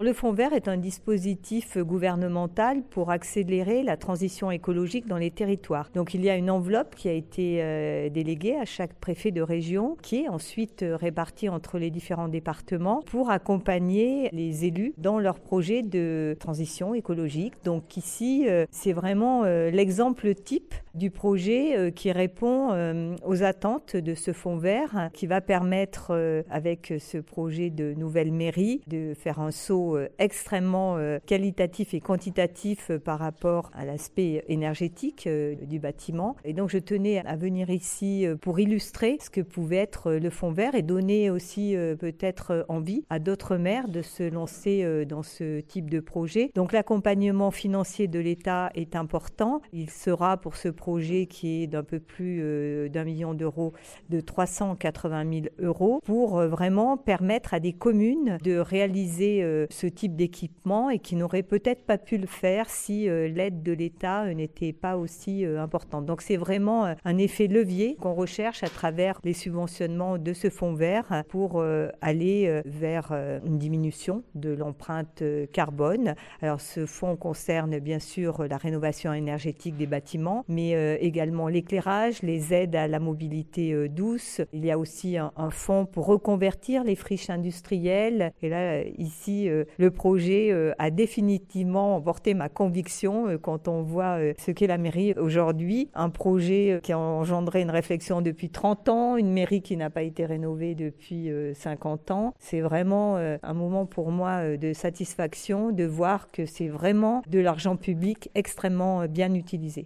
Le Fonds vert est un dispositif gouvernemental pour accélérer la transition écologique dans les territoires. Donc il y a une enveloppe qui a été euh, déléguée à chaque préfet de région qui est ensuite euh, répartie entre les différents départements pour accompagner les élus dans leurs projets de transition écologique. Donc ici, euh, c'est vraiment l'exemple type du projet qui répond aux attentes de ce fonds vert qui va permettre avec ce projet de nouvelle mairie de faire un saut euh, extrêmement euh, qualitatif et quantitatif euh, par rapport à l'aspect énergétique du bâtiment. Et donc je tenais à venir ici pour illustrer ce que pouvait être le fond vert et donner aussi peut-être envie à d'autres maires de se lancer dans ce type de projet. Donc l'accompagnement financier de l'État est important. Il sera pour ce projet qui est d'un peu plus d'un million d'euros de 380 000 euros pour vraiment permettre à des communes de réaliser ce type d'équipement et qui n'aurait peut-être pas pu le faire si euh, l'aide de l'État euh, n'était pas aussi euh, importante. Donc c'est vraiment un effet levier qu'on recherche à travers les subventionnements de ce fonds vert pour aller vers une diminution de l'empreinte carbone. Alors ce fonds concerne bien sûr la rénovation énergétique des bâtiments, mais également l'éclairage, les aides à la mobilité douce. Il y a aussi un, un fonds pour reconvertir les friches industrielles. Et là, ici, le projet euh, a définitivement emporté ma conviction euh, quand on voit euh, ce qu'est la mairie aujourd'hui. Un projet qui a engendré une réflexion depuis 30 ans, une mairie qui n'a pas été rénovée depuis 50 ans. C'est vraiment un moment pour moi de satisfaction de voir que c'est vraiment de l'argent public extrêmement bien utilisé.